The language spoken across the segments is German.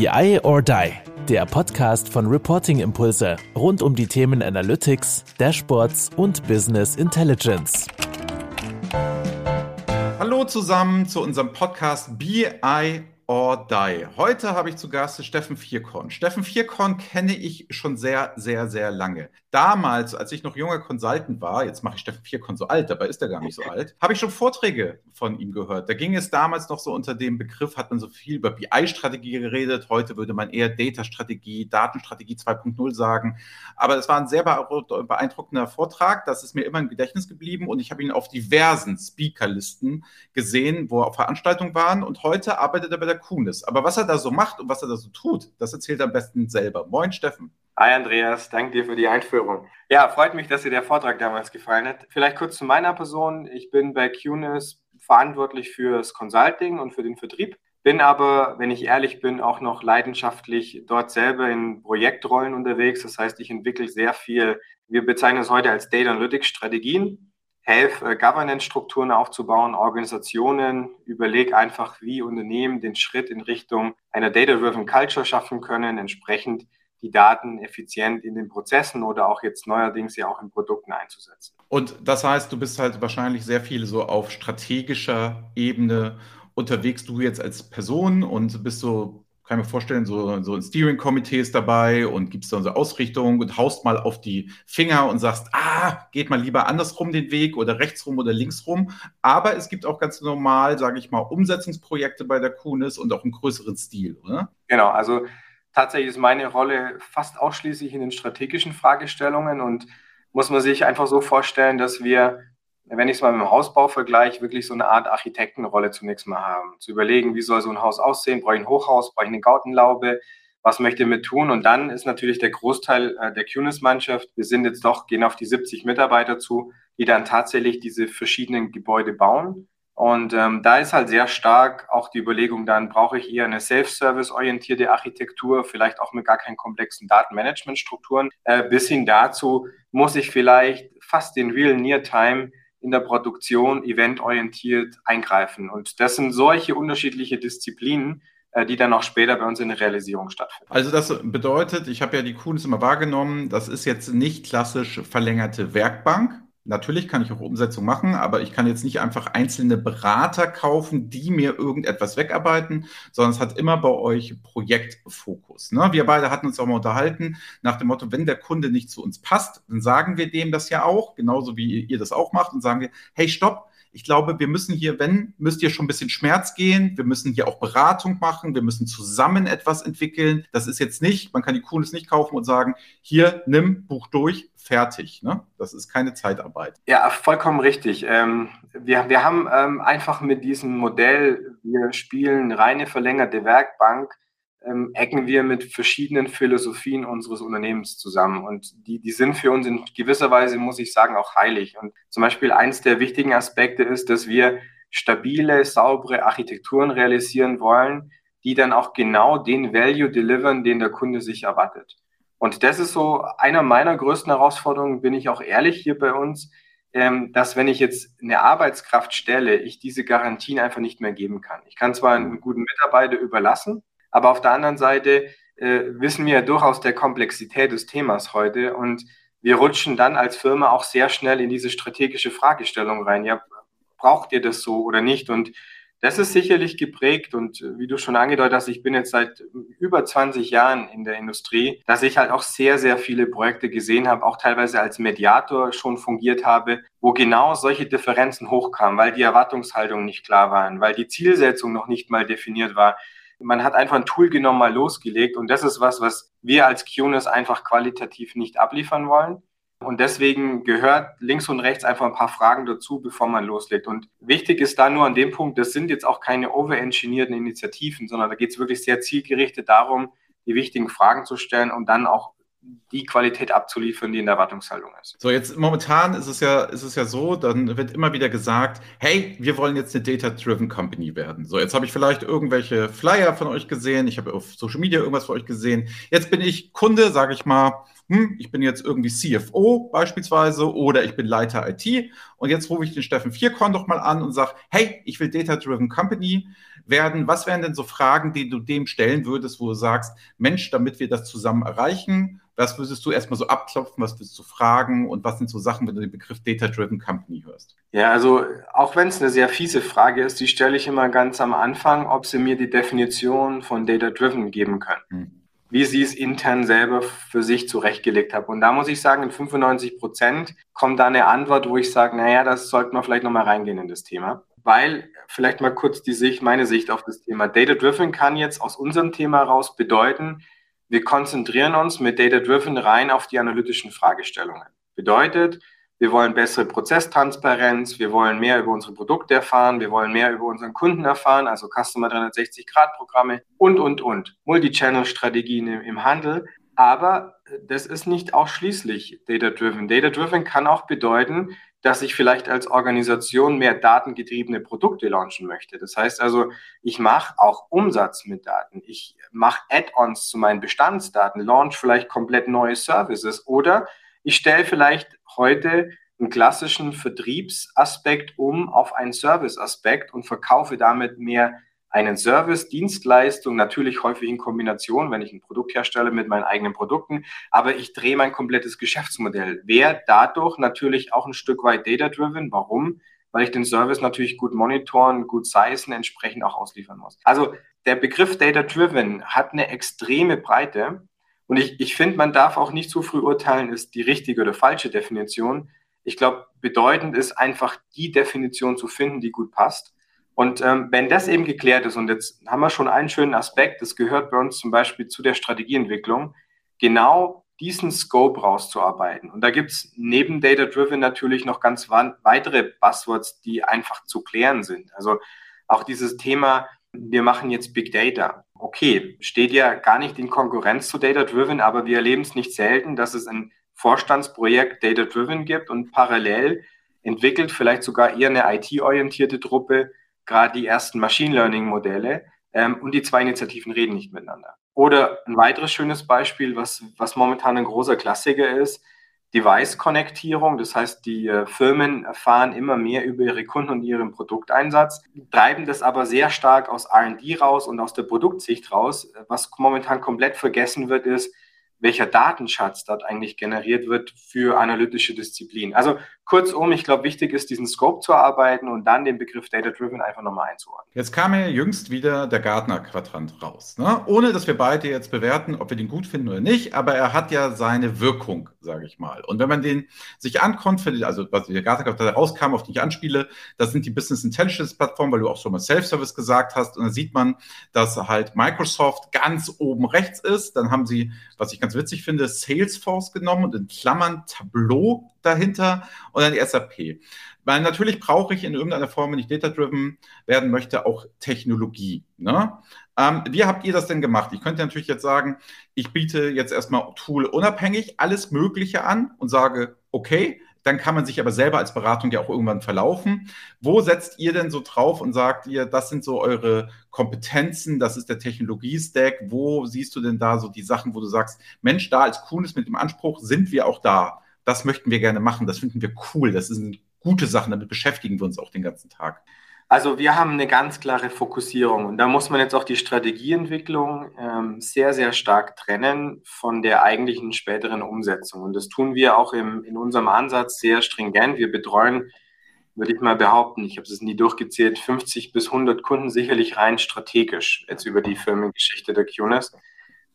BI or Die, der Podcast von Reporting Impulse rund um die Themen Analytics, Dashboards und Business Intelligence. Hallo zusammen zu unserem Podcast BI or Die. Heute habe ich zu Gast Steffen Vierkorn. Steffen Vierkorn kenne ich schon sehr, sehr, sehr lange. Damals, als ich noch junger Consultant war, jetzt mache ich Steffen Vierkorn so alt, dabei ist er gar nicht so alt, habe ich schon Vorträge von ihm gehört. Da ging es damals noch so unter dem Begriff, hat man so viel über BI-Strategie geredet. Heute würde man eher Data-Strategie, Datenstrategie 2.0 sagen. Aber es war ein sehr beeindruckender Vortrag. Das ist mir immer im Gedächtnis geblieben und ich habe ihn auf diversen Speakerlisten gesehen, wo er auf Veranstaltungen waren. Und heute arbeitet er bei der Kunis. Aber was er da so macht und was er da so tut, das erzählt er am besten selber. Moin, Steffen. Hi Andreas, danke dir für die Einführung. Ja, freut mich, dass dir der Vortrag damals gefallen hat. Vielleicht kurz zu meiner Person. Ich bin bei QNIS verantwortlich fürs Consulting und für den Vertrieb. Bin aber, wenn ich ehrlich bin, auch noch leidenschaftlich dort selber in Projektrollen unterwegs. Das heißt, ich entwickle sehr viel, wir bezeichnen es heute als Data Analytics Strategien helfe, äh, Governance-Strukturen aufzubauen, Organisationen, überlege einfach, wie Unternehmen den Schritt in Richtung einer Data-Driven Culture schaffen können, entsprechend die Daten effizient in den Prozessen oder auch jetzt neuerdings ja auch in Produkten einzusetzen. Und das heißt, du bist halt wahrscheinlich sehr viel so auf strategischer Ebene unterwegs, du jetzt als Person und bist so kann mir vorstellen, so, so ein Steering-Komitee ist dabei und gibst dann so Ausrichtung und haust mal auf die Finger und sagst, ah, geht mal lieber andersrum den Weg oder rechtsrum oder linksrum. Aber es gibt auch ganz normal, sage ich mal, Umsetzungsprojekte bei der Kunis und auch einen größeren Stil, oder? Genau, also tatsächlich ist meine Rolle fast ausschließlich in den strategischen Fragestellungen und muss man sich einfach so vorstellen, dass wir wenn ich es mal mit dem Hausbau vergleiche, wirklich so eine Art Architektenrolle zunächst mal haben. Zu überlegen, wie soll so ein Haus aussehen? Brauche ich ein Hochhaus? Brauche ich eine Gartenlaube? Was möchte ich mit tun? Und dann ist natürlich der Großteil äh, der QNIS-Mannschaft, wir sind jetzt doch, gehen auf die 70 Mitarbeiter zu, die dann tatsächlich diese verschiedenen Gebäude bauen. Und ähm, da ist halt sehr stark auch die Überlegung dann, brauche ich eher eine Self-Service-orientierte Architektur, vielleicht auch mit gar keinen komplexen Datenmanagement-Strukturen, äh, bis hin dazu muss ich vielleicht fast den Real Near-Time in der Produktion eventorientiert eingreifen. Und das sind solche unterschiedliche Disziplinen, äh, die dann auch später bei uns in der Realisierung stattfinden. Also das bedeutet, ich habe ja die Kuhns immer wahrgenommen, das ist jetzt nicht klassisch verlängerte Werkbank, Natürlich kann ich auch Umsetzung machen, aber ich kann jetzt nicht einfach einzelne Berater kaufen, die mir irgendetwas wegarbeiten, sondern es hat immer bei euch Projektfokus. Ne? Wir beide hatten uns auch mal unterhalten nach dem Motto, wenn der Kunde nicht zu uns passt, dann sagen wir dem das ja auch, genauso wie ihr das auch macht und sagen wir, hey, stopp, ich glaube, wir müssen hier, wenn, müsst ihr schon ein bisschen Schmerz gehen. Wir müssen hier auch Beratung machen. Wir müssen zusammen etwas entwickeln. Das ist jetzt nicht, man kann die Kuhnis nicht kaufen und sagen, hier, nimm, buch durch, fertig. Ne? Das ist keine Zeitarbeit. Ja, vollkommen richtig. Ähm, wir, wir haben ähm, einfach mit diesem Modell, wir spielen reine verlängerte Werkbank, ähm, ecken wir mit verschiedenen Philosophien unseres Unternehmens zusammen. Und die, die sind für uns in gewisser Weise, muss ich sagen, auch heilig. Und zum Beispiel eins der wichtigen Aspekte ist, dass wir stabile, saubere Architekturen realisieren wollen, die dann auch genau den Value delivern, den der Kunde sich erwartet. Und das ist so einer meiner größten Herausforderungen, bin ich auch ehrlich hier bei uns, ähm, dass wenn ich jetzt eine Arbeitskraft stelle, ich diese Garantien einfach nicht mehr geben kann. Ich kann zwar einen guten Mitarbeiter überlassen, aber auf der anderen Seite äh, wissen wir ja durchaus der Komplexität des Themas heute und wir rutschen dann als Firma auch sehr schnell in diese strategische Fragestellung rein. Ja, braucht ihr das so oder nicht? Und das ist sicherlich geprägt und wie du schon angedeutet hast, ich bin jetzt seit über 20 Jahren in der Industrie, dass ich halt auch sehr, sehr viele Projekte gesehen habe, auch teilweise als Mediator schon fungiert habe, wo genau solche Differenzen hochkamen, weil die Erwartungshaltungen nicht klar waren, weil die Zielsetzung noch nicht mal definiert war. Man hat einfach ein Tool genommen, mal losgelegt und das ist was, was wir als QNIS einfach qualitativ nicht abliefern wollen. Und deswegen gehört links und rechts einfach ein paar Fragen dazu, bevor man loslegt. Und wichtig ist da nur an dem Punkt, das sind jetzt auch keine overengineerten Initiativen, sondern da geht es wirklich sehr zielgerichtet darum, die wichtigen Fragen zu stellen und dann auch die Qualität abzuliefern, die in der Erwartungshaltung ist. So, jetzt momentan ist es ja, ist es ja so, dann wird immer wieder gesagt, hey, wir wollen jetzt eine Data-Driven Company werden. So, jetzt habe ich vielleicht irgendwelche Flyer von euch gesehen, ich habe auf Social Media irgendwas von euch gesehen. Jetzt bin ich Kunde, sage ich mal, hm, ich bin jetzt irgendwie CFO beispielsweise oder ich bin Leiter IT und jetzt rufe ich den Steffen Vierkorn doch mal an und sage, hey, ich will Data-Driven Company werden. Was wären denn so Fragen, die du dem stellen würdest, wo du sagst, Mensch, damit wir das zusammen erreichen, was würdest du erstmal so abklopfen, was würdest du fragen und was sind so Sachen, wenn du den Begriff Data-Driven Company hörst? Ja, also auch wenn es eine sehr fiese Frage ist, die stelle ich immer ganz am Anfang, ob sie mir die Definition von Data-Driven geben können. Hm wie sie es intern selber für sich zurechtgelegt haben. Und da muss ich sagen, in 95 Prozent kommt da eine Antwort, wo ich sage, naja, das sollte man vielleicht nochmal reingehen in das Thema. Weil, vielleicht mal kurz die Sicht, meine Sicht auf das Thema. Data Driven kann jetzt aus unserem Thema raus bedeuten, wir konzentrieren uns mit Data Driven rein auf die analytischen Fragestellungen. Bedeutet, wir wollen bessere Prozesstransparenz, wir wollen mehr über unsere Produkte erfahren, wir wollen mehr über unseren Kunden erfahren, also Customer 360-Grad-Programme und, und, und. Multi-Channel-Strategien im, Handel. Aber das ist nicht ausschließlich Data-Driven. Data-Driven kann auch bedeuten, dass ich vielleicht als Organisation mehr datengetriebene Produkte launchen möchte. Das heißt also, ich mache auch Umsatz mit Daten. Ich mache Add-ons zu meinen Bestandsdaten, launch vielleicht komplett neue Services oder ich stelle vielleicht heute einen klassischen Vertriebsaspekt um auf einen Serviceaspekt und verkaufe damit mehr einen Service, Dienstleistung, natürlich häufig in Kombination, wenn ich ein Produkt herstelle mit meinen eigenen Produkten, aber ich drehe mein komplettes Geschäftsmodell. Wäre dadurch natürlich auch ein Stück weit data-driven. Warum? Weil ich den Service natürlich gut monitoren, gut sizen, entsprechend auch ausliefern muss. Also der Begriff data-driven hat eine extreme Breite und ich, ich finde, man darf auch nicht zu früh urteilen, ist die richtige oder falsche Definition. Ich glaube, bedeutend ist einfach die Definition zu finden, die gut passt. Und ähm, wenn das eben geklärt ist, und jetzt haben wir schon einen schönen Aspekt, das gehört bei uns zum Beispiel zu der Strategieentwicklung, genau diesen Scope rauszuarbeiten. Und da gibt es neben Data Driven natürlich noch ganz weitere Buzzwords, die einfach zu klären sind. Also auch dieses Thema, wir machen jetzt Big Data okay, steht ja gar nicht in Konkurrenz zu Data Driven, aber wir erleben es nicht selten, dass es ein Vorstandsprojekt Data Driven gibt und parallel entwickelt vielleicht sogar eher eine IT-orientierte Truppe gerade die ersten Machine Learning-Modelle ähm, und die zwei Initiativen reden nicht miteinander. Oder ein weiteres schönes Beispiel, was, was momentan ein großer Klassiker ist, Device-Konnektierung. Das heißt, die äh, Firmen erfahren immer mehr über ihre Kunden und ihren Produkteinsatz, treiben das aber sehr stark aus RD raus und aus der Produktsicht raus. Was momentan komplett vergessen wird, ist, welcher Datenschatz dort eigentlich generiert wird für analytische Disziplinen. Also kurzum, ich glaube, wichtig ist, diesen Scope zu erarbeiten und dann den Begriff Data Driven einfach nochmal einzuordnen. Jetzt kam ja jüngst wieder der Gartner-Quadrant raus. Ne? Ohne, dass wir beide jetzt bewerten, ob wir den gut finden oder nicht, aber er hat ja seine Wirkung, sage ich mal. Und wenn man den sich ankommt, also was der Gartner-Quadrant rauskam, auf den ich anspiele, das sind die Business Intelligence-Plattformen, weil du auch schon mal Self-Service gesagt hast. Und da sieht man, dass halt Microsoft ganz oben rechts ist. Dann haben sie, was ich ganz witzig finde, Salesforce genommen und in Klammern Tableau dahinter und dann die SAP. Weil natürlich brauche ich in irgendeiner Form, wenn ich data-driven werden möchte, auch Technologie. Ne? Ähm, wie habt ihr das denn gemacht? Ich könnte natürlich jetzt sagen, ich biete jetzt erstmal Tool unabhängig alles Mögliche an und sage, okay, dann kann man sich aber selber als Beratung ja auch irgendwann verlaufen. Wo setzt ihr denn so drauf und sagt ihr, das sind so eure Kompetenzen, das ist der Technologie-Stack. Wo siehst du denn da so die Sachen, wo du sagst, Mensch, da als Kunis mit dem Anspruch sind wir auch da das möchten wir gerne machen, das finden wir cool, das sind gute Sachen, damit beschäftigen wir uns auch den ganzen Tag. Also wir haben eine ganz klare Fokussierung und da muss man jetzt auch die Strategieentwicklung ähm, sehr, sehr stark trennen von der eigentlichen späteren Umsetzung. Und das tun wir auch im, in unserem Ansatz sehr stringent. Wir betreuen, würde ich mal behaupten, ich habe es nie durchgezählt, 50 bis 100 Kunden sicherlich rein strategisch jetzt über die Firmengeschichte der QNES,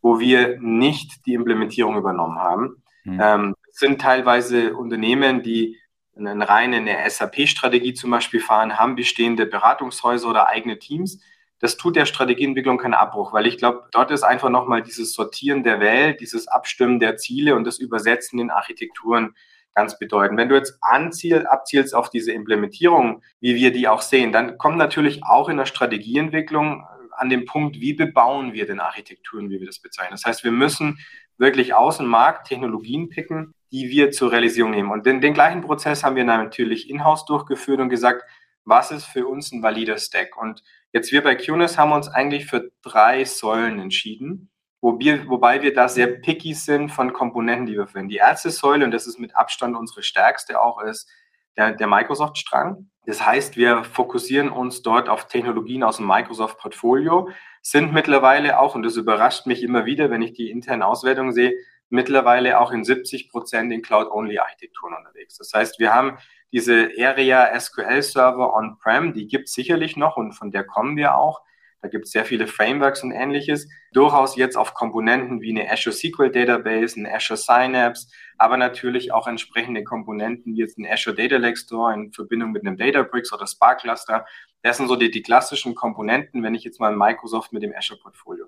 wo wir nicht die Implementierung übernommen haben. Mhm. Ähm, sind teilweise Unternehmen, die eine reine eine SAP-Strategie zum Beispiel fahren, haben bestehende Beratungshäuser oder eigene Teams. Das tut der Strategieentwicklung keinen Abbruch, weil ich glaube, dort ist einfach nochmal dieses Sortieren der Welt, dieses Abstimmen der Ziele und das Übersetzen in Architekturen ganz bedeutend. Wenn du jetzt anziel, abzielst auf diese Implementierung, wie wir die auch sehen, dann kommt natürlich auch in der Strategieentwicklung an den Punkt, wie bebauen wir denn Architekturen, wie wir das bezeichnen. Das heißt, wir müssen wirklich aus dem Markt Technologien picken, die wir zur Realisierung nehmen. Und den, den gleichen Prozess haben wir natürlich in-house durchgeführt und gesagt, was ist für uns ein valider Stack? Und jetzt wir bei QNES haben uns eigentlich für drei Säulen entschieden, wo wir, wobei wir da sehr picky sind von Komponenten, die wir finden. Die erste Säule, und das ist mit Abstand unsere stärkste auch, ist der, der Microsoft-Strang. Das heißt, wir fokussieren uns dort auf Technologien aus dem Microsoft-Portfolio, sind mittlerweile auch, und das überrascht mich immer wieder, wenn ich die internen Auswertungen sehe, mittlerweile auch in 70 Prozent in Cloud-Only-Architekturen unterwegs. Das heißt, wir haben diese Area SQL Server on-prem, die gibt es sicherlich noch und von der kommen wir auch. Da gibt es sehr viele Frameworks und ähnliches. Durchaus jetzt auf Komponenten wie eine Azure SQL Database, eine Azure Synapse, aber natürlich auch entsprechende Komponenten wie jetzt ein Azure Data Lake Store in Verbindung mit einem Databricks oder Spark Cluster. Das sind so die, die klassischen Komponenten, wenn ich jetzt mal Microsoft mit dem Azure Portfolio.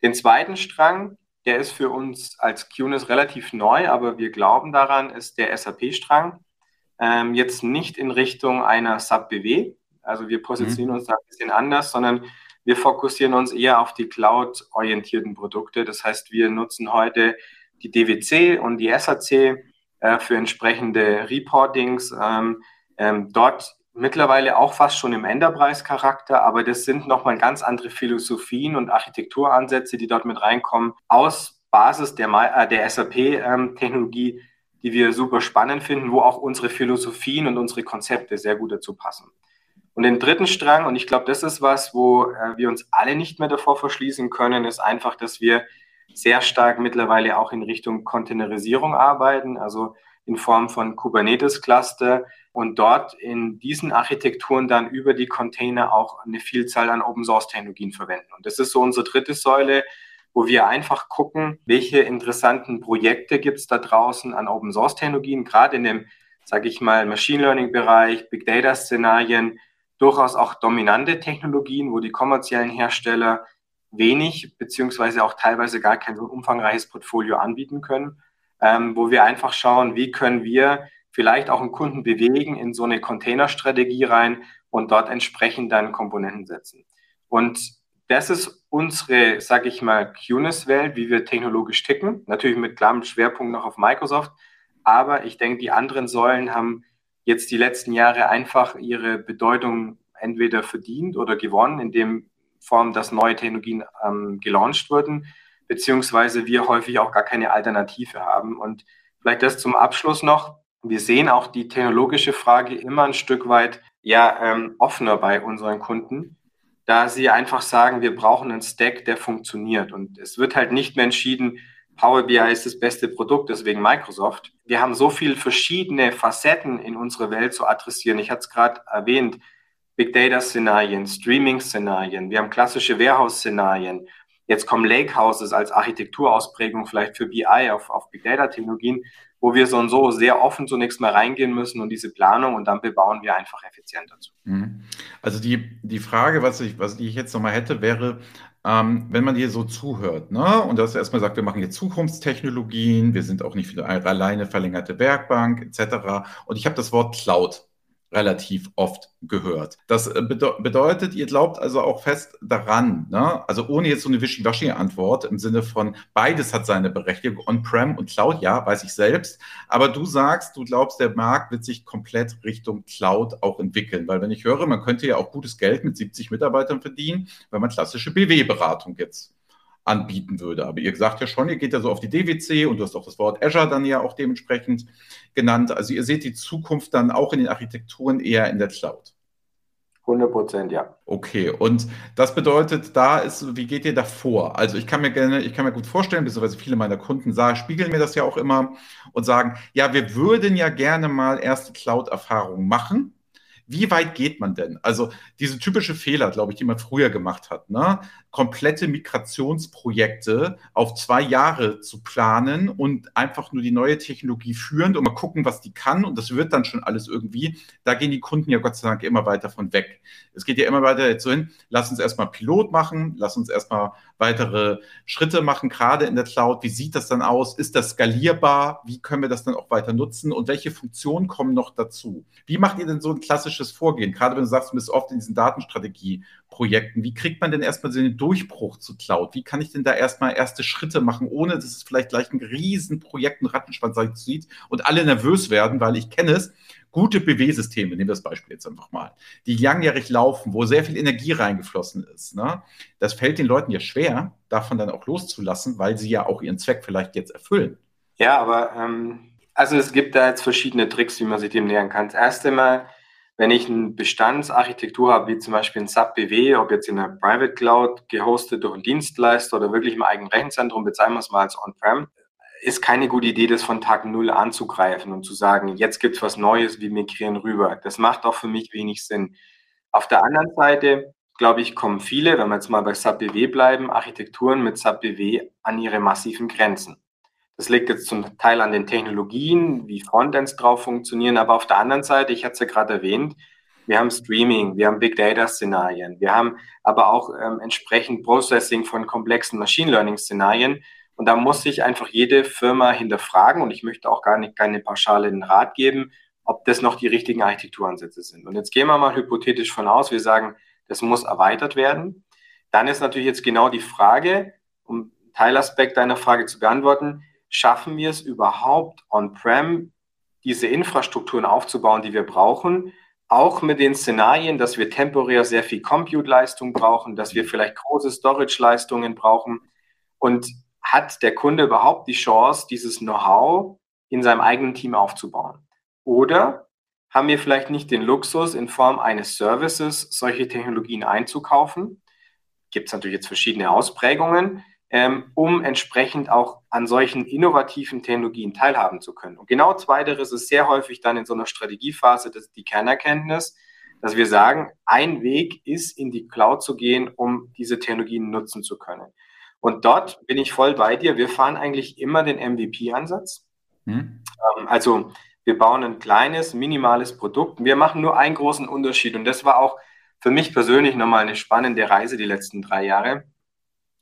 Den zweiten Strang, der ist für uns als QNIS relativ neu, aber wir glauben daran, ist der SAP-Strang. Ähm, jetzt nicht in Richtung einer SAP-BW, also wir positionieren mhm. uns da ein bisschen anders, sondern wir fokussieren uns eher auf die Cloud-orientierten Produkte. Das heißt, wir nutzen heute die DWC und die SAC äh, für entsprechende Reportings. Ähm, ähm, dort mittlerweile auch fast schon im Enterprise-Charakter, aber das sind nochmal ganz andere Philosophien und Architekturansätze, die dort mit reinkommen, aus Basis der, äh, der SAP-Technologie, ähm, die wir super spannend finden, wo auch unsere Philosophien und unsere Konzepte sehr gut dazu passen. Und den dritten Strang, und ich glaube, das ist was, wo äh, wir uns alle nicht mehr davor verschließen können, ist einfach, dass wir sehr stark mittlerweile auch in Richtung Containerisierung arbeiten, also in Form von Kubernetes-Cluster und dort in diesen Architekturen dann über die Container auch eine Vielzahl an Open-Source-Technologien verwenden. Und das ist so unsere dritte Säule, wo wir einfach gucken, welche interessanten Projekte gibt es da draußen an Open-Source-Technologien, gerade in dem, sage ich mal, Machine Learning-Bereich, Big Data-Szenarien, durchaus auch dominante Technologien, wo die kommerziellen Hersteller wenig beziehungsweise auch teilweise gar kein so umfangreiches Portfolio anbieten können, ähm, wo wir einfach schauen, wie können wir vielleicht auch einen Kunden bewegen in so eine Containerstrategie rein und dort entsprechend dann Komponenten setzen. Und das ist unsere, sage ich mal, QNIS-Welt, wie wir technologisch ticken. Natürlich mit klarem Schwerpunkt noch auf Microsoft. Aber ich denke, die anderen Säulen haben jetzt die letzten Jahre einfach ihre Bedeutung entweder verdient oder gewonnen, in dem Form, dass neue Technologien ähm, gelauncht wurden, beziehungsweise wir häufig auch gar keine Alternative haben. Und vielleicht das zum Abschluss noch. Wir sehen auch die technologische Frage immer ein Stück weit ja, ähm, offener bei unseren Kunden, da sie einfach sagen, wir brauchen einen Stack, der funktioniert. Und es wird halt nicht mehr entschieden, Power BI ist das beste Produkt, deswegen Microsoft. Wir haben so viele verschiedene Facetten in unserer Welt zu adressieren. Ich hatte es gerade erwähnt, Big Data-Szenarien, Streaming-Szenarien, wir haben klassische Warehouse-Szenarien. Jetzt kommen Lakehouses als Architekturausprägung vielleicht für BI auf, auf Big Data-Technologien, wo wir so und so sehr offen zunächst mal reingehen müssen und diese Planung und dann bebauen wir einfach effizienter zu. Mhm. Also die, die Frage, was ich, was ich jetzt nochmal hätte, wäre, ähm, wenn man dir so zuhört, ne? und das erstmal sagt, wir machen jetzt Zukunftstechnologien, wir sind auch nicht für eine alleine verlängerte Werkbank etc. Und ich habe das Wort Cloud relativ oft gehört. Das äh, bede bedeutet, ihr glaubt also auch fest daran, ne? also ohne jetzt so eine Wischiwaschi-Antwort im Sinne von beides hat seine Berechtigung, On-Prem und Cloud, ja, weiß ich selbst, aber du sagst, du glaubst, der Markt wird sich komplett Richtung Cloud auch entwickeln, weil wenn ich höre, man könnte ja auch gutes Geld mit 70 Mitarbeitern verdienen, wenn man klassische BW-Beratung jetzt anbieten würde. Aber ihr sagt ja schon, ihr geht ja so auf die DWC und du hast auch das Wort Azure dann ja auch dementsprechend genannt. Also ihr seht die Zukunft dann auch in den Architekturen eher in der Cloud. 100 Prozent, ja. Okay, und das bedeutet, da ist, wie geht ihr da vor? Also ich kann mir gerne, ich kann mir gut vorstellen, beziehungsweise viele meiner Kunden sagen, spiegeln mir das ja auch immer und sagen, ja, wir würden ja gerne mal erste Cloud-Erfahrungen machen wie weit geht man denn? Also diese typische Fehler, glaube ich, die man früher gemacht hat, ne? komplette Migrationsprojekte auf zwei Jahre zu planen und einfach nur die neue Technologie führend und mal gucken, was die kann und das wird dann schon alles irgendwie. Da gehen die Kunden ja Gott sei Dank immer weiter von weg. Es geht ja immer weiter so hin, lass uns erstmal Pilot machen, lass uns erstmal weitere Schritte machen, gerade in der Cloud. Wie sieht das dann aus? Ist das skalierbar? Wie können wir das dann auch weiter nutzen? Und welche Funktionen kommen noch dazu? Wie macht ihr denn so ein klassisches Vorgehen? Gerade wenn du sagst, du bist oft in diesen Datenstrategieprojekten. Wie kriegt man denn erstmal so den Durchbruch zu Cloud? Wie kann ich denn da erstmal erste Schritte machen, ohne dass es vielleicht gleich ein Riesenprojekt, ein Rattenschwanz sieht und alle nervös werden, weil ich kenne es gute BW-Systeme, nehmen wir das Beispiel jetzt einfach mal, die langjährig laufen, wo sehr viel Energie reingeflossen ist, ne? das fällt den Leuten ja schwer, davon dann auch loszulassen, weil sie ja auch ihren Zweck vielleicht jetzt erfüllen. Ja, aber ähm, Also es gibt da jetzt verschiedene Tricks, wie man sich dem nähern kann. Das erste Mal, wenn ich eine Bestandsarchitektur habe, wie zum Beispiel ein SAP BW, ob jetzt in der Private Cloud gehostet durch einen Dienstleister oder wirklich im eigenen Rechenzentrum, bezahlen wir es mal als On-Prem, ist keine gute Idee, das von Tag Null anzugreifen und zu sagen, jetzt gibt es was Neues, wir migrieren rüber. Das macht auch für mich wenig Sinn. Auf der anderen Seite, glaube ich, kommen viele, wenn wir jetzt mal bei SAP BW bleiben, Architekturen mit SAP BW an ihre massiven Grenzen. Das liegt jetzt zum Teil an den Technologien, wie Frontends drauf funktionieren, aber auf der anderen Seite, ich hatte es ja gerade erwähnt, wir haben Streaming, wir haben Big Data Szenarien, wir haben aber auch ähm, entsprechend Processing von komplexen Machine Learning Szenarien. Und da muss sich einfach jede Firma hinterfragen und ich möchte auch gar nicht keine pauschalen Rat geben, ob das noch die richtigen Architekturansätze sind. Und jetzt gehen wir mal hypothetisch von aus, wir sagen, das muss erweitert werden. Dann ist natürlich jetzt genau die Frage, um Teilaspekt deiner Frage zu beantworten, schaffen wir es überhaupt on-prem, diese Infrastrukturen aufzubauen, die wir brauchen, auch mit den Szenarien, dass wir temporär sehr viel Compute-Leistung brauchen, dass wir vielleicht große Storage-Leistungen brauchen und hat der Kunde überhaupt die Chance, dieses Know-how in seinem eigenen Team aufzubauen? Oder haben wir vielleicht nicht den Luxus, in Form eines Services solche Technologien einzukaufen? Gibt es natürlich jetzt verschiedene Ausprägungen ähm, um entsprechend auch an solchen innovativen Technologien teilhaben zu können. Und genau zweiteres ist sehr häufig dann in so einer Strategiephase das, die Kernerkenntnis, dass wir sagen, ein Weg ist, in die Cloud zu gehen, um diese Technologien nutzen zu können. Und dort bin ich voll bei dir. Wir fahren eigentlich immer den MVP-Ansatz. Hm. Ähm, also wir bauen ein kleines, minimales Produkt. Wir machen nur einen großen Unterschied. Und das war auch für mich persönlich nochmal eine spannende Reise die letzten drei Jahre.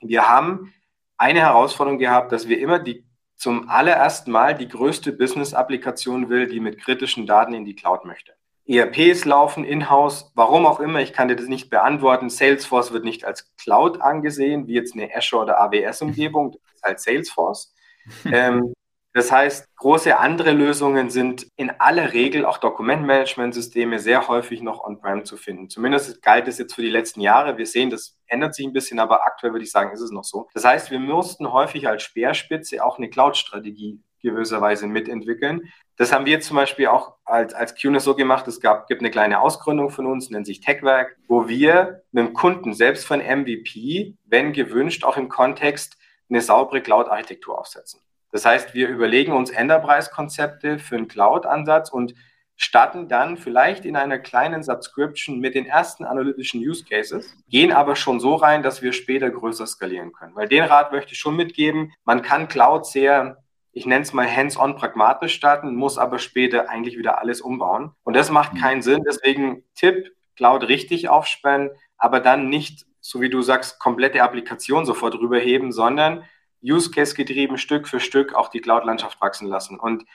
Wir haben eine Herausforderung gehabt, dass wir immer die zum allerersten Mal die größte Business-Applikation will, die mit kritischen Daten in die Cloud möchte. ERPs laufen in-house, warum auch immer, ich kann dir das nicht beantworten. Salesforce wird nicht als Cloud angesehen, wie jetzt eine Azure oder AWS-Umgebung, das ist halt Salesforce. ähm, das heißt, große andere Lösungen sind in aller Regel auch Dokumentmanagementsysteme sehr häufig noch on-prem zu finden. Zumindest galt es jetzt für die letzten Jahre. Wir sehen, das ändert sich ein bisschen, aber aktuell würde ich sagen, ist es noch so. Das heißt, wir mussten häufig als Speerspitze auch eine Cloud-Strategie gewisserweise mitentwickeln. Das haben wir zum Beispiel auch als, als QNES so gemacht. Es gab, gibt eine kleine Ausgründung von uns, nennt sich Techwerk, wo wir mit dem Kunden selbst von MVP, wenn gewünscht, auch im Kontext eine saubere Cloud-Architektur aufsetzen. Das heißt, wir überlegen uns Enterprise-Konzepte für einen Cloud-Ansatz und starten dann vielleicht in einer kleinen Subscription mit den ersten analytischen Use Cases, gehen aber schon so rein, dass wir später größer skalieren können. Weil den Rat möchte ich schon mitgeben. Man kann Cloud sehr, ich nenne es mal hands-on pragmatisch starten, muss aber später eigentlich wieder alles umbauen. Und das macht mhm. keinen Sinn. Deswegen Tipp, Cloud richtig aufspannen, aber dann nicht, so wie du sagst, komplette Applikation sofort rüberheben, sondern Use Case getrieben Stück für Stück auch die Cloud-Landschaft wachsen lassen. Und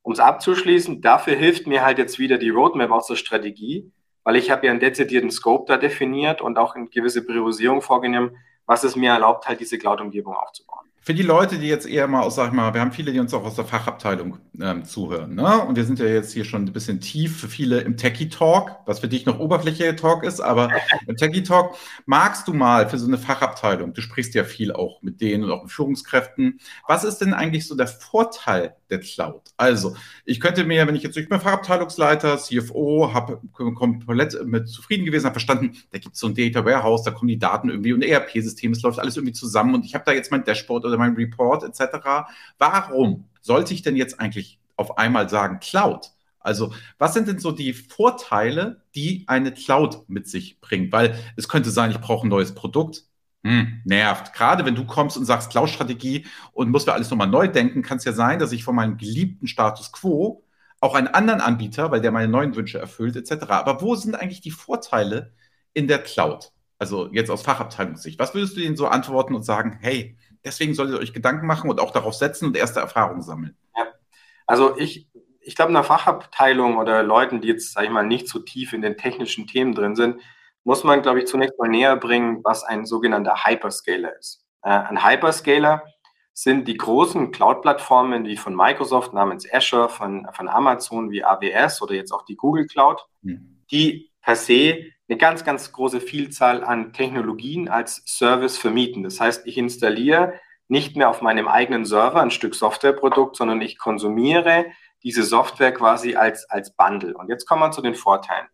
um es abzuschließen, dafür hilft mir halt jetzt wieder die Roadmap aus der Strategie, weil ich habe ja einen dezidierten Scope da definiert und auch eine gewisse Priorisierung vorgenommen, was es mir erlaubt, halt diese Cloud-Umgebung aufzubauen. Für die Leute, die jetzt eher mal aus, sag ich mal, wir haben viele, die uns auch aus der Fachabteilung ähm, zuhören, ne? Und wir sind ja jetzt hier schon ein bisschen tief für viele im Techie-Talk, was für dich noch oberflächlicher Talk ist, aber im Techie-Talk magst du mal für so eine Fachabteilung, du sprichst ja viel auch mit denen und auch mit Führungskräften. Was ist denn eigentlich so der Vorteil der Cloud? Also, ich könnte mir, wenn ich jetzt, ich bin Fachabteilungsleiter, CFO, habe komplett mit zufrieden gewesen, habe verstanden, da gibt es so ein Data Warehouse, da kommen die Daten irgendwie und ERP-System, es läuft alles irgendwie zusammen und ich habe da jetzt mein Dashboard oder mein Report etc. Warum sollte ich denn jetzt eigentlich auf einmal sagen Cloud? Also, was sind denn so die Vorteile, die eine Cloud mit sich bringt? Weil es könnte sein, ich brauche ein neues Produkt. Hm, nervt. Gerade wenn du kommst und sagst Cloud-Strategie und muss wir alles nochmal neu denken, kann es ja sein, dass ich von meinem geliebten Status quo auch einen anderen Anbieter, weil der meine neuen Wünsche erfüllt, etc. Aber wo sind eigentlich die Vorteile in der Cloud? Also jetzt aus Fachabteilungssicht. Was würdest du denen so antworten und sagen, hey, deswegen solltet ihr euch Gedanken machen und auch darauf setzen und erste Erfahrungen sammeln. Ja. Also ich, ich glaube, in einer Fachabteilung oder Leuten, die jetzt, sage ich mal, nicht so tief in den technischen Themen drin sind, muss man, glaube ich, zunächst mal näher bringen, was ein sogenannter Hyperscaler ist. Äh, ein Hyperscaler sind die großen Cloud-Plattformen wie von Microsoft namens Azure, von, von Amazon wie AWS oder jetzt auch die Google Cloud, mhm. die per se eine ganz, ganz große Vielzahl an Technologien als Service vermieten. Das heißt, ich installiere nicht mehr auf meinem eigenen Server ein Stück Softwareprodukt, sondern ich konsumiere diese Software quasi als, als Bundle. Und jetzt kommen wir zu den Vorteilen.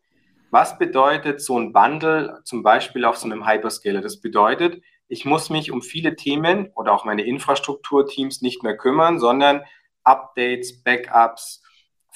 Was bedeutet so ein Bundle zum Beispiel auf so einem Hyperscaler? Das bedeutet, ich muss mich um viele Themen oder auch meine Infrastrukturteams nicht mehr kümmern, sondern Updates, Backups,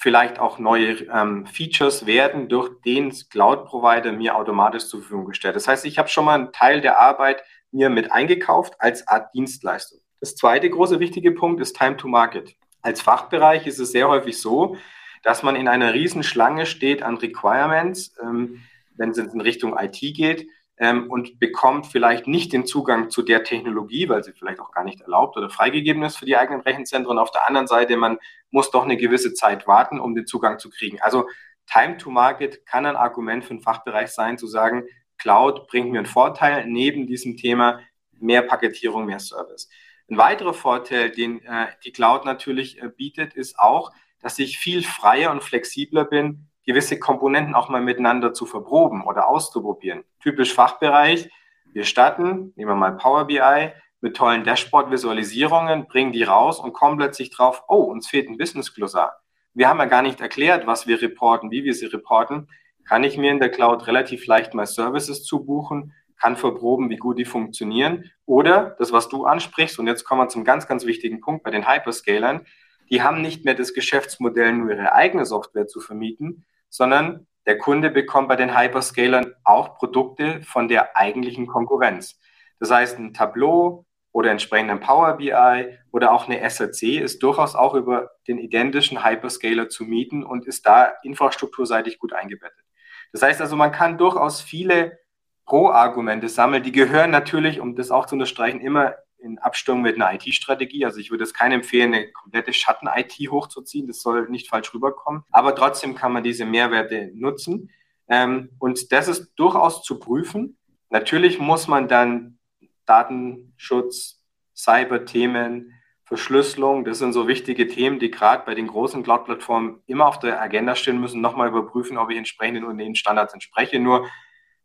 vielleicht auch neue ähm, Features werden durch den Cloud-Provider mir automatisch zur Verfügung gestellt. Das heißt, ich habe schon mal einen Teil der Arbeit mir mit eingekauft als Art Dienstleistung. Das zweite große wichtige Punkt ist Time to Market. Als Fachbereich ist es sehr häufig so, dass man in einer Riesenschlange steht an Requirements, ähm, wenn es in Richtung IT geht, ähm, und bekommt vielleicht nicht den Zugang zu der Technologie, weil sie vielleicht auch gar nicht erlaubt oder freigegeben ist für die eigenen Rechenzentren. Auf der anderen Seite, man muss doch eine gewisse Zeit warten, um den Zugang zu kriegen. Also Time to Market kann ein Argument für den Fachbereich sein, zu sagen, Cloud bringt mir einen Vorteil neben diesem Thema mehr Paketierung, mehr Service. Ein weiterer Vorteil, den äh, die Cloud natürlich äh, bietet, ist auch, dass ich viel freier und flexibler bin, gewisse Komponenten auch mal miteinander zu verproben oder auszuprobieren. Typisch Fachbereich. Wir starten, nehmen wir mal Power BI, mit tollen Dashboard-Visualisierungen, bringen die raus und kommen plötzlich drauf, oh, uns fehlt ein Business-Glossar. Wir haben ja gar nicht erklärt, was wir reporten, wie wir sie reporten. Kann ich mir in der Cloud relativ leicht mal Services zubuchen, kann verproben, wie gut die funktionieren. Oder das, was du ansprichst, und jetzt kommen wir zum ganz, ganz wichtigen Punkt bei den Hyperscalern, die haben nicht mehr das Geschäftsmodell, nur ihre eigene Software zu vermieten, sondern der Kunde bekommt bei den Hyperscalern auch Produkte von der eigentlichen Konkurrenz. Das heißt, ein Tableau oder entsprechend ein Power BI oder auch eine SRC ist durchaus auch über den identischen Hyperscaler zu mieten und ist da infrastrukturseitig gut eingebettet. Das heißt also, man kann durchaus viele Pro-Argumente sammeln. Die gehören natürlich, um das auch zu unterstreichen, immer in Abstimmung mit einer IT-Strategie. Also ich würde es keinem empfehlen, eine komplette Schatten-IT hochzuziehen. Das soll nicht falsch rüberkommen. Aber trotzdem kann man diese Mehrwerte nutzen. Ähm, und das ist durchaus zu prüfen. Natürlich muss man dann Datenschutz, Cyber-Themen, Verschlüsselung, das sind so wichtige Themen, die gerade bei den großen Cloud-Plattformen immer auf der Agenda stehen müssen, nochmal überprüfen, ob ich entsprechend den Standards entspreche. Nur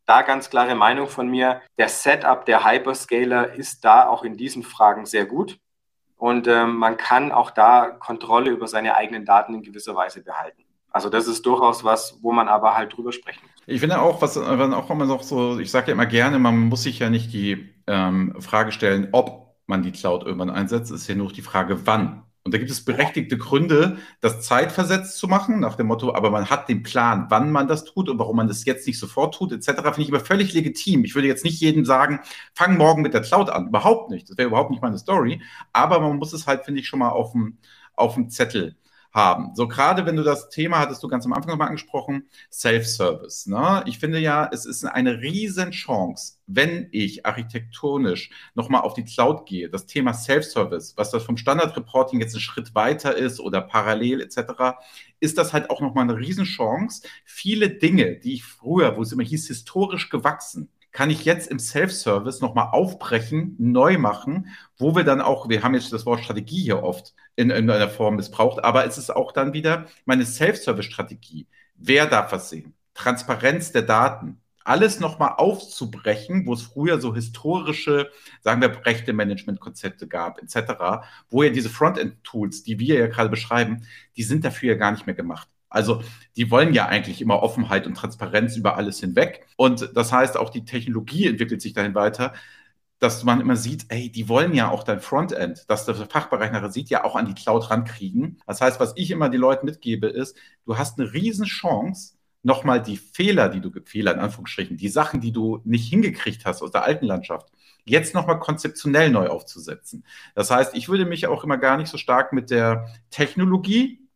da ganz klare Meinung von mir. Der Setup der Hyperscaler ist da auch in diesen Fragen sehr gut. Und ähm, man kann auch da Kontrolle über seine eigenen Daten in gewisser Weise behalten. Also das ist durchaus was, wo man aber halt drüber sprechen muss. Ich finde auch, was auch immer noch so, ich sage ja immer gerne, man muss sich ja nicht die ähm, Frage stellen, ob man die Cloud irgendwann einsetzt, es ist ja nur die Frage, wann. Und da gibt es berechtigte Gründe, das zeitversetzt zu machen, nach dem Motto, aber man hat den Plan, wann man das tut und warum man das jetzt nicht sofort tut, etc. Finde ich aber völlig legitim. Ich würde jetzt nicht jedem sagen, fang morgen mit der Cloud an. Überhaupt nicht. Das wäre überhaupt nicht meine Story. Aber man muss es halt, finde ich, schon mal auf dem, auf dem Zettel haben. So gerade wenn du das Thema hattest du ganz am Anfang nochmal angesprochen, Self-Service. Ne? Ich finde ja, es ist eine riesen Chance, wenn ich architektonisch nochmal auf die Cloud gehe, das Thema Self-Service, was das vom Standard-Reporting jetzt ein Schritt weiter ist oder parallel etc., ist das halt auch nochmal eine Riesenchance. Viele Dinge, die ich früher, wo es immer hieß, historisch gewachsen, kann ich jetzt im Self-Service nochmal aufbrechen, neu machen, wo wir dann auch, wir haben jetzt das Wort Strategie hier oft in, in einer Form missbraucht, aber es ist auch dann wieder meine Self-Service-Strategie. Wer darf was sehen? Transparenz der Daten. Alles nochmal aufzubrechen, wo es früher so historische, sagen wir, Rechte-Management-Konzepte gab, etc., wo ja diese Frontend-Tools, die wir ja gerade beschreiben, die sind dafür ja gar nicht mehr gemacht. Also die wollen ja eigentlich immer Offenheit und Transparenz über alles hinweg. Und das heißt, auch die Technologie entwickelt sich dahin weiter, dass man immer sieht, ey, die wollen ja auch dein Frontend, dass der Fachbereich nachher sieht, ja auch an die Cloud rankriegen. Das heißt, was ich immer die Leuten mitgebe, ist, du hast eine riesen Chance, nochmal die Fehler, die du, Fehler in Anführungsstrichen, die Sachen, die du nicht hingekriegt hast aus der alten Landschaft, jetzt nochmal konzeptionell neu aufzusetzen. Das heißt, ich würde mich auch immer gar nicht so stark mit der Technologie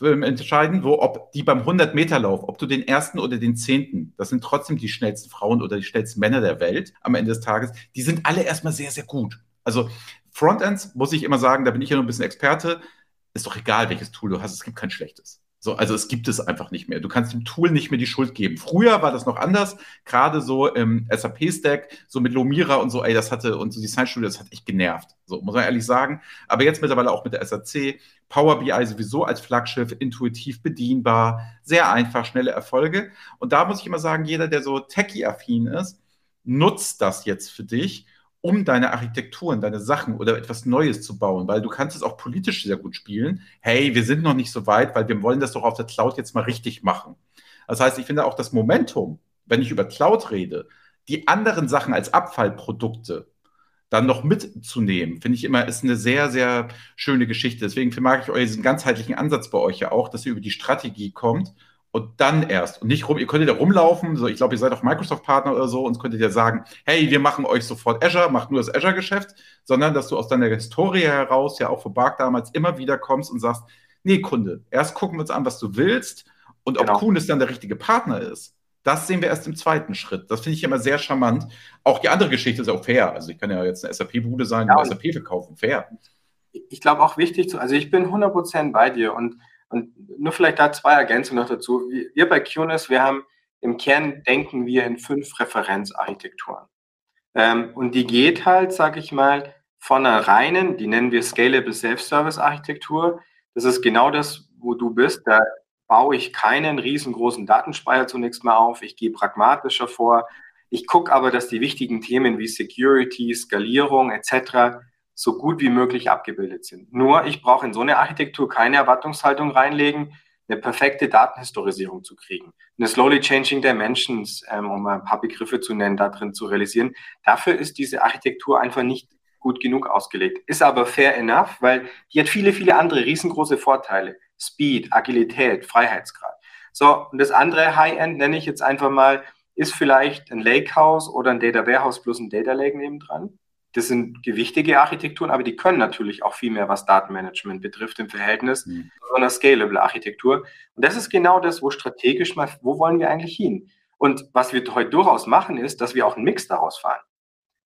entscheiden, wo, ob die beim 100-Meter-Lauf, ob du den ersten oder den zehnten, das sind trotzdem die schnellsten Frauen oder die schnellsten Männer der Welt am Ende des Tages, die sind alle erstmal sehr, sehr gut. Also Frontends, muss ich immer sagen, da bin ich ja noch ein bisschen Experte, ist doch egal, welches Tool du hast, es gibt kein schlechtes. So, also es gibt es einfach nicht mehr. Du kannst dem Tool nicht mehr die Schuld geben. Früher war das noch anders, gerade so im SAP-Stack, so mit Lomira und so, ey, das hatte, und so Design Studio, das hat echt genervt. So, muss man ehrlich sagen. Aber jetzt mittlerweile auch mit der SAC, Power BI sowieso als Flaggschiff, intuitiv bedienbar, sehr einfach, schnelle Erfolge. Und da muss ich immer sagen, jeder, der so techie-affin ist, nutzt das jetzt für dich um deine Architekturen, deine Sachen oder etwas Neues zu bauen, weil du kannst es auch politisch sehr gut spielen. Hey, wir sind noch nicht so weit, weil wir wollen das doch auf der Cloud jetzt mal richtig machen. Das heißt, ich finde auch das Momentum, wenn ich über Cloud rede, die anderen Sachen als Abfallprodukte dann noch mitzunehmen, finde ich immer, ist eine sehr, sehr schöne Geschichte. Deswegen mag ich euren ganzheitlichen Ansatz bei euch ja auch, dass ihr über die Strategie kommt und dann erst und nicht rum, ihr könntet ja rumlaufen, so ich glaube, ihr seid auch Microsoft-Partner oder so und könntet ja sagen, hey, wir machen euch sofort Azure, macht nur das Azure-Geschäft, sondern dass du aus deiner Historie heraus ja auch für Bark damals immer wieder kommst und sagst, nee, Kunde, erst gucken wir uns an, was du willst und ob genau. Kuhn dann der richtige Partner ist. Das sehen wir erst im zweiten Schritt. Das finde ich immer sehr charmant. Auch die andere Geschichte ist auch fair. Also ich kann ja jetzt eine SAP-Bude sein, ja, SAP verkaufen. Fair. Ich glaube auch wichtig zu, also ich bin 100% bei dir und, und nur vielleicht da zwei Ergänzungen noch dazu. Wir bei QNES, wir haben im Kern denken wir in fünf Referenzarchitekturen. Ähm, und die geht halt, sage ich mal, von einer reinen, die nennen wir Scalable Self-Service-Architektur. Das ist genau das, wo du bist. Da baue ich keinen riesengroßen Datenspeicher zunächst mal auf. Ich gehe pragmatischer vor. Ich gucke aber, dass die wichtigen Themen wie Security, Skalierung etc. so gut wie möglich abgebildet sind. Nur ich brauche in so eine Architektur keine Erwartungshaltung reinlegen, eine perfekte Datenhistorisierung zu kriegen, eine slowly changing dimensions, ähm, um ein paar Begriffe zu nennen, da drin zu realisieren. Dafür ist diese Architektur einfach nicht gut genug ausgelegt. Ist aber fair enough, weil die hat viele, viele andere riesengroße Vorteile. Speed, Agilität, Freiheitsgrad. So, und das andere High-End nenne ich jetzt einfach mal, ist vielleicht ein Lakehouse oder ein Data Warehouse plus ein Data Lake nebendran. Das sind gewichtige Architekturen, aber die können natürlich auch viel mehr, was Datenmanagement betrifft im Verhältnis mhm. zu einer scalable Architektur. Und das ist genau das, wo strategisch mal, wo wollen wir eigentlich hin? Und was wir heute durchaus machen, ist, dass wir auch einen Mix daraus fahren.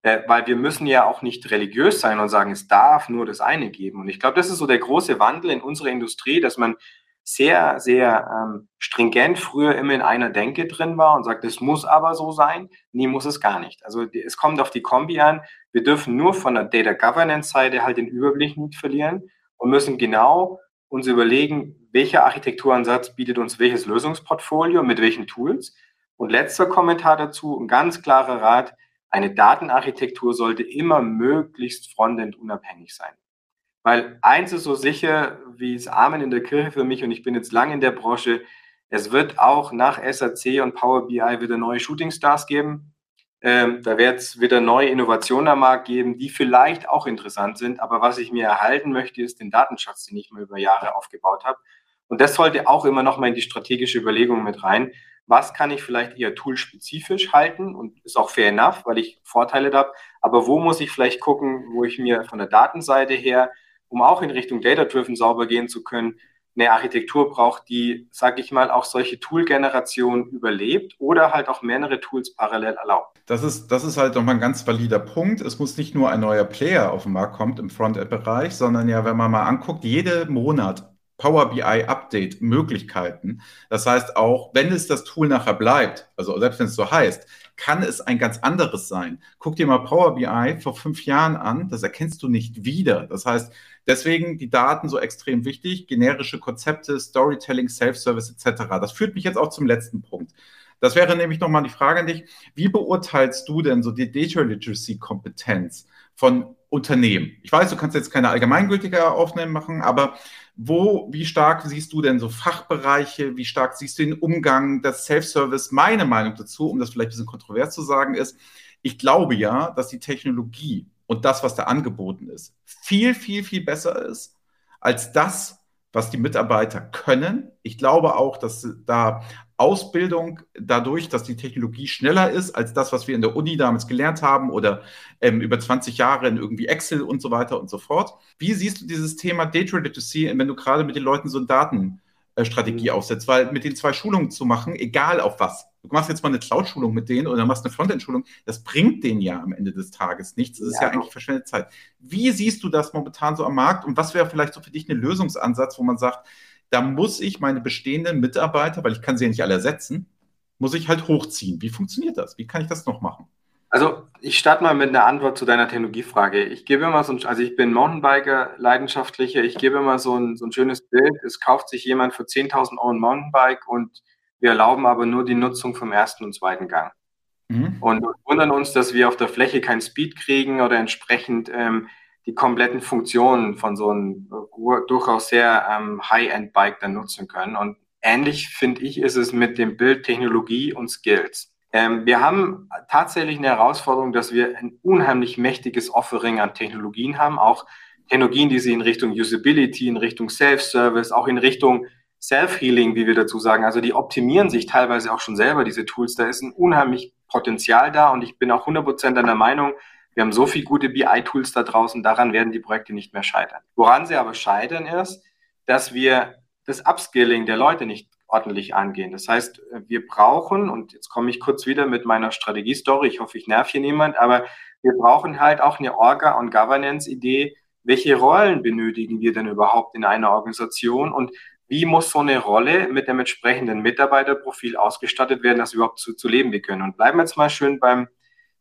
Äh, weil wir müssen ja auch nicht religiös sein und sagen, es darf nur das eine geben. Und ich glaube, das ist so der große Wandel in unserer Industrie, dass man sehr, sehr ähm, stringent früher immer in einer Denke drin war und sagt, es muss aber so sein. Nie muss es gar nicht. Also es kommt auf die Kombi an. Wir dürfen nur von der Data Governance Seite halt den Überblick nicht verlieren und müssen genau uns überlegen, welcher Architekturansatz bietet uns welches Lösungsportfolio mit welchen Tools. Und letzter Kommentar dazu, ein ganz klarer Rat, eine Datenarchitektur sollte immer möglichst frontend unabhängig sein. Weil eins ist so sicher wie das Amen in der Kirche für mich und ich bin jetzt lange in der Branche, es wird auch nach SAC und Power BI wieder neue Shooting Stars geben. Ähm, da wird es wieder neue Innovationen am Markt geben, die vielleicht auch interessant sind. Aber was ich mir erhalten möchte, ist den Datenschatz, den ich mir über Jahre aufgebaut habe. Und das sollte auch immer noch mal in die strategische Überlegung mit rein was kann ich vielleicht eher toolspezifisch halten und ist auch fair enough, weil ich Vorteile habe, aber wo muss ich vielleicht gucken, wo ich mir von der Datenseite her, um auch in Richtung Data-Driven sauber gehen zu können, eine Architektur braucht, die, sage ich mal, auch solche Tool-Generationen überlebt oder halt auch mehrere Tools parallel erlaubt. Das ist, das ist halt nochmal ein ganz valider Punkt. Es muss nicht nur ein neuer Player auf den Markt kommen im Frontend-Bereich, sondern ja, wenn man mal anguckt, jeden Monat Power BI Update Möglichkeiten. Das heißt auch, wenn es das Tool nachher bleibt, also selbst wenn es so heißt, kann es ein ganz anderes sein. Guck dir mal Power BI vor fünf Jahren an, das erkennst du nicht wieder. Das heißt, deswegen die Daten so extrem wichtig, generische Konzepte, Storytelling, Self-Service etc. Das führt mich jetzt auch zum letzten Punkt. Das wäre nämlich nochmal die Frage an dich, wie beurteilst du denn so die Data Literacy Kompetenz von Unternehmen? Ich weiß, du kannst jetzt keine allgemeingültige Aufnahme machen, aber wo, wie stark siehst du denn so Fachbereiche? Wie stark siehst du den Umgang, das Self-Service? Meine Meinung dazu, um das vielleicht ein bisschen kontrovers zu sagen, ist, ich glaube ja, dass die Technologie und das, was da angeboten ist, viel, viel, viel besser ist als das, was die Mitarbeiter können. Ich glaube auch, dass da Ausbildung dadurch, dass die Technologie schneller ist als das, was wir in der Uni damals gelernt haben oder ähm, über 20 Jahre in irgendwie Excel und so weiter und so fort. Wie siehst du dieses Thema Data Literacy, wenn du gerade mit den Leuten so eine Datenstrategie mhm. aufsetzt? Weil mit den zwei Schulungen zu machen, egal auf was, du machst jetzt mal eine Cloud-Schulung mit denen oder machst eine Frontend-Schulung, das bringt denen ja am Ende des Tages nichts. Das ist ja, ja eigentlich verschwendete Zeit. Wie siehst du das momentan so am Markt und was wäre vielleicht so für dich ein Lösungsansatz, wo man sagt, da muss ich meine bestehenden Mitarbeiter, weil ich kann sie ja nicht alle ersetzen, muss ich halt hochziehen. Wie funktioniert das? Wie kann ich das noch machen? Also ich starte mal mit einer Antwort zu deiner Technologiefrage. Ich gebe immer so ein, also ich bin Mountainbiker, leidenschaftlicher, ich gebe immer so ein, so ein schönes Bild. Es kauft sich jemand für 10.000 Euro ein Mountainbike und wir erlauben aber nur die Nutzung vom ersten und zweiten Gang. mhm. und wundern uns, dass wir auf der Fläche keinen Speed kriegen oder entsprechend ähm, die kompletten Funktionen von so einem äh, durchaus sehr ähm, High-End-Bike dann nutzen können. Und ähnlich finde ich ist es mit dem Bild Technologie und Skills. Ähm, wir haben tatsächlich eine Herausforderung, dass wir ein unheimlich mächtiges Offering an Technologien haben, auch Technologien, die sie in Richtung Usability, in Richtung Self-Service, auch in Richtung Self-Healing, wie wir dazu sagen. Also die optimieren sich teilweise auch schon selber, diese Tools. Da ist ein unheimlich Potenzial da und ich bin auch 100% an der Meinung, wir haben so viele gute BI-Tools da draußen, daran werden die Projekte nicht mehr scheitern. Woran sie aber scheitern ist, dass wir das Upskilling der Leute nicht ordentlich angehen. Das heißt, wir brauchen, und jetzt komme ich kurz wieder mit meiner Strategiestory, ich hoffe, ich nerv hier niemand, aber wir brauchen halt auch eine Orga- und Governance-Idee, welche Rollen benötigen wir denn überhaupt in einer Organisation und wie muss so eine Rolle mit dem entsprechenden Mitarbeiterprofil ausgestattet werden, dass wir überhaupt zu, zu leben können. Und bleiben wir jetzt mal schön beim,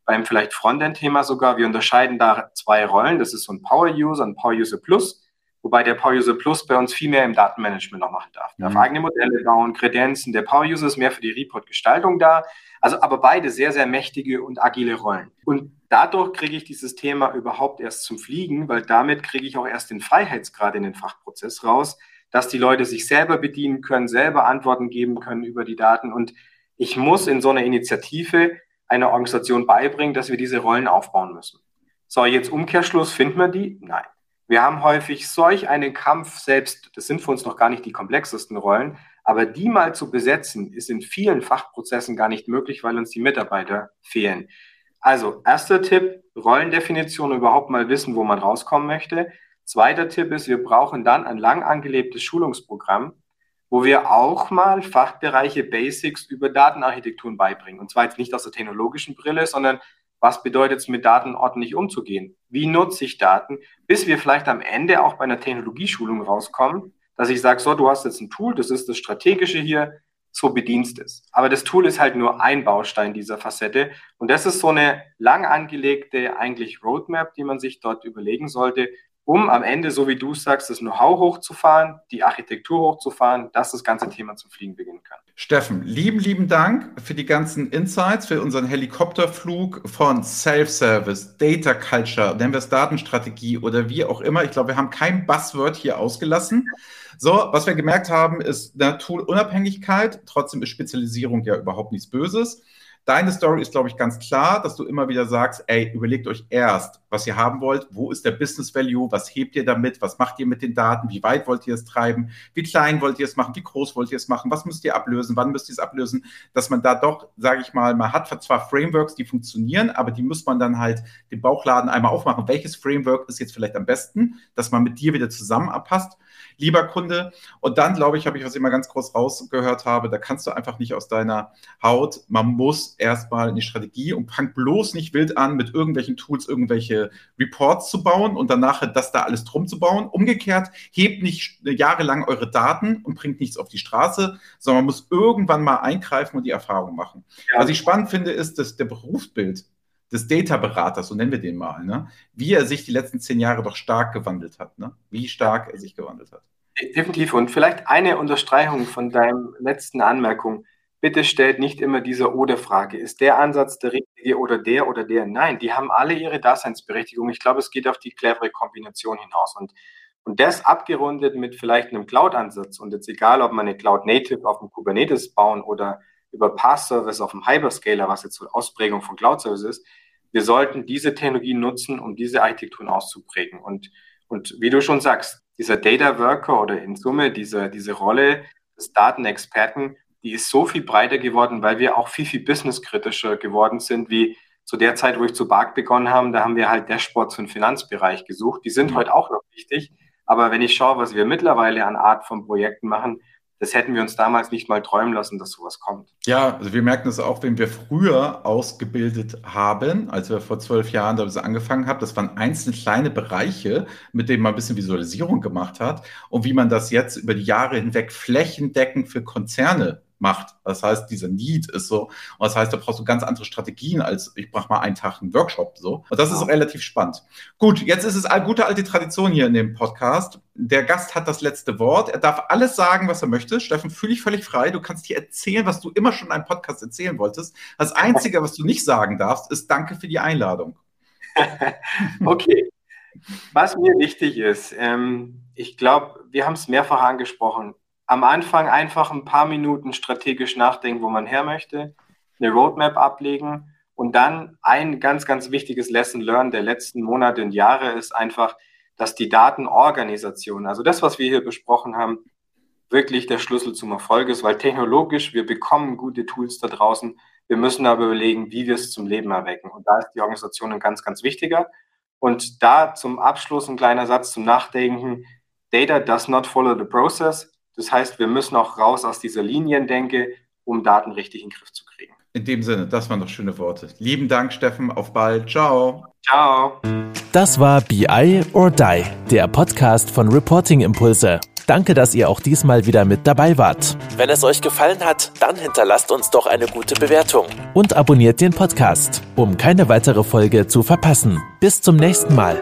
beim vielleicht Frontend-Thema sogar. Wir unterscheiden da zwei Rollen. Das ist so ein Power-User und Power-User Plus, wobei der Power-User Plus bei uns viel mehr im Datenmanagement noch machen darf. Darf mhm. eigene Modelle bauen, Kredenzen. Der Power-User ist mehr für die Report-Gestaltung da. Also aber beide sehr, sehr mächtige und agile Rollen. Und dadurch kriege ich dieses Thema überhaupt erst zum Fliegen, weil damit kriege ich auch erst den Freiheitsgrad in den Fachprozess raus, dass die Leute sich selber bedienen können, selber Antworten geben können über die Daten. Und ich muss in so einer Initiative einer Organisation beibringen, dass wir diese Rollen aufbauen müssen. So, jetzt Umkehrschluss, finden wir die? Nein. Wir haben häufig solch einen Kampf selbst, das sind für uns noch gar nicht die komplexesten Rollen, aber die mal zu besetzen, ist in vielen Fachprozessen gar nicht möglich, weil uns die Mitarbeiter fehlen. Also, erster Tipp, Rollendefinition, überhaupt mal wissen, wo man rauskommen möchte. Zweiter Tipp ist, wir brauchen dann ein lang angelebtes Schulungsprogramm, wo wir auch mal Fachbereiche Basics über Datenarchitekturen beibringen. Und zwar jetzt nicht aus der technologischen Brille, sondern was bedeutet es, mit Daten ordentlich umzugehen? Wie nutze ich Daten? Bis wir vielleicht am Ende auch bei einer Technologieschulung rauskommen, dass ich sage, so, du hast jetzt ein Tool, das ist das Strategische hier, so bedienst es. Aber das Tool ist halt nur ein Baustein dieser Facette. Und das ist so eine lang angelegte eigentlich Roadmap, die man sich dort überlegen sollte, um am Ende, so wie du sagst, das Know-how hochzufahren, die Architektur hochzufahren, dass das ganze Thema zum Fliegen beginnen kann. Steffen, lieben, lieben Dank für die ganzen Insights, für unseren Helikopterflug von Self-Service, Data Culture, nennen wir es Datenstrategie oder wie auch immer. Ich glaube, wir haben kein Buzzword hier ausgelassen. So, was wir gemerkt haben, ist Tool-Unabhängigkeit. Trotzdem ist Spezialisierung ja überhaupt nichts Böses. Deine Story ist, glaube ich, ganz klar, dass du immer wieder sagst, ey, überlegt euch erst, was ihr haben wollt, wo ist der Business Value, was hebt ihr damit, was macht ihr mit den Daten, wie weit wollt ihr es treiben, wie klein wollt ihr es machen, wie groß wollt ihr es machen, was müsst ihr ablösen, wann müsst ihr es ablösen, dass man da doch, sage ich mal, man hat zwar Frameworks, die funktionieren, aber die muss man dann halt den Bauchladen einmal aufmachen. Welches Framework ist jetzt vielleicht am besten, dass man mit dir wieder zusammen abpasst? Lieber Kunde. Und dann, glaube ich, habe ich, was ich immer ganz groß rausgehört habe, da kannst du einfach nicht aus deiner Haut. Man muss erstmal in die Strategie und fang bloß nicht wild an, mit irgendwelchen Tools irgendwelche Reports zu bauen und danach das da alles drum zu bauen. Umgekehrt, hebt nicht jahrelang eure Daten und bringt nichts auf die Straße, sondern man muss irgendwann mal eingreifen und die Erfahrung machen. Ja. Was ich spannend finde, ist, dass der Berufsbild des Data-Beraters, so nennen wir den mal, ne? wie er sich die letzten zehn Jahre doch stark gewandelt hat, ne? wie stark er sich gewandelt hat. Definitiv. Und vielleicht eine Unterstreichung von deinem letzten Anmerkung. Bitte stellt nicht immer diese Oder-Frage. Ist der Ansatz der richtige oder der oder der? Nein, die haben alle ihre Daseinsberechtigung. Ich glaube, es geht auf die clevere Kombination hinaus. Und, und das abgerundet mit vielleicht einem Cloud-Ansatz. Und jetzt egal, ob man eine Cloud-Native auf dem Kubernetes bauen oder über Pass-Service auf dem Hyperscaler, was jetzt so Ausprägung von Cloud-Service ist, wir sollten diese Technologien nutzen, um diese Architekturen auszuprägen. Und, und wie du schon sagst, dieser Data Worker oder in Summe diese, diese Rolle des Datenexperten, die ist so viel breiter geworden, weil wir auch viel, viel businesskritischer geworden sind, wie zu der Zeit, wo ich zu BARC begonnen habe, da haben wir halt Dashboards für den Finanzbereich gesucht. Die sind mhm. heute auch noch wichtig. Aber wenn ich schaue, was wir mittlerweile an Art von Projekten machen, das hätten wir uns damals nicht mal träumen lassen, dass sowas kommt. Ja, also wir merken das auch, wenn wir früher ausgebildet haben, als wir vor zwölf Jahren da angefangen haben, das waren einzelne kleine Bereiche, mit denen man ein bisschen Visualisierung gemacht hat und wie man das jetzt über die Jahre hinweg flächendeckend für Konzerne macht. Das heißt, dieser Need ist so. Und das heißt, da brauchst du ganz andere Strategien als ich mache mal einen Tag einen Workshop so. Und das ist relativ spannend. Gut, jetzt ist es eine gute alte Tradition hier in dem Podcast. Der Gast hat das letzte Wort. Er darf alles sagen, was er möchte. Steffen, fühle dich völlig frei. Du kannst hier erzählen, was du immer schon in einem Podcast erzählen wolltest. Das Einzige, was du nicht sagen darfst, ist Danke für die Einladung. okay. Was mir wichtig ist, ähm, ich glaube, wir haben es mehrfach angesprochen. Am Anfang einfach ein paar Minuten strategisch nachdenken, wo man her möchte, eine Roadmap ablegen und dann ein ganz, ganz wichtiges Lesson learned der letzten Monate und Jahre ist einfach, dass die Datenorganisation, also das, was wir hier besprochen haben, wirklich der Schlüssel zum Erfolg ist, weil technologisch, wir bekommen gute Tools da draußen, wir müssen aber überlegen, wie wir es zum Leben erwecken. Und da ist die Organisation ein ganz, ganz wichtiger. Und da zum Abschluss ein kleiner Satz zum Nachdenken. Data does not follow the process. Das heißt, wir müssen auch raus aus dieser Liniendenke, um Daten richtig in den Griff zu kriegen. In dem Sinne, das waren doch schöne Worte. Lieben Dank, Steffen. Auf bald. Ciao. Ciao. Das war BI or Die, der Podcast von Reporting Impulse. Danke, dass ihr auch diesmal wieder mit dabei wart. Wenn es euch gefallen hat, dann hinterlasst uns doch eine gute Bewertung und abonniert den Podcast, um keine weitere Folge zu verpassen. Bis zum nächsten Mal.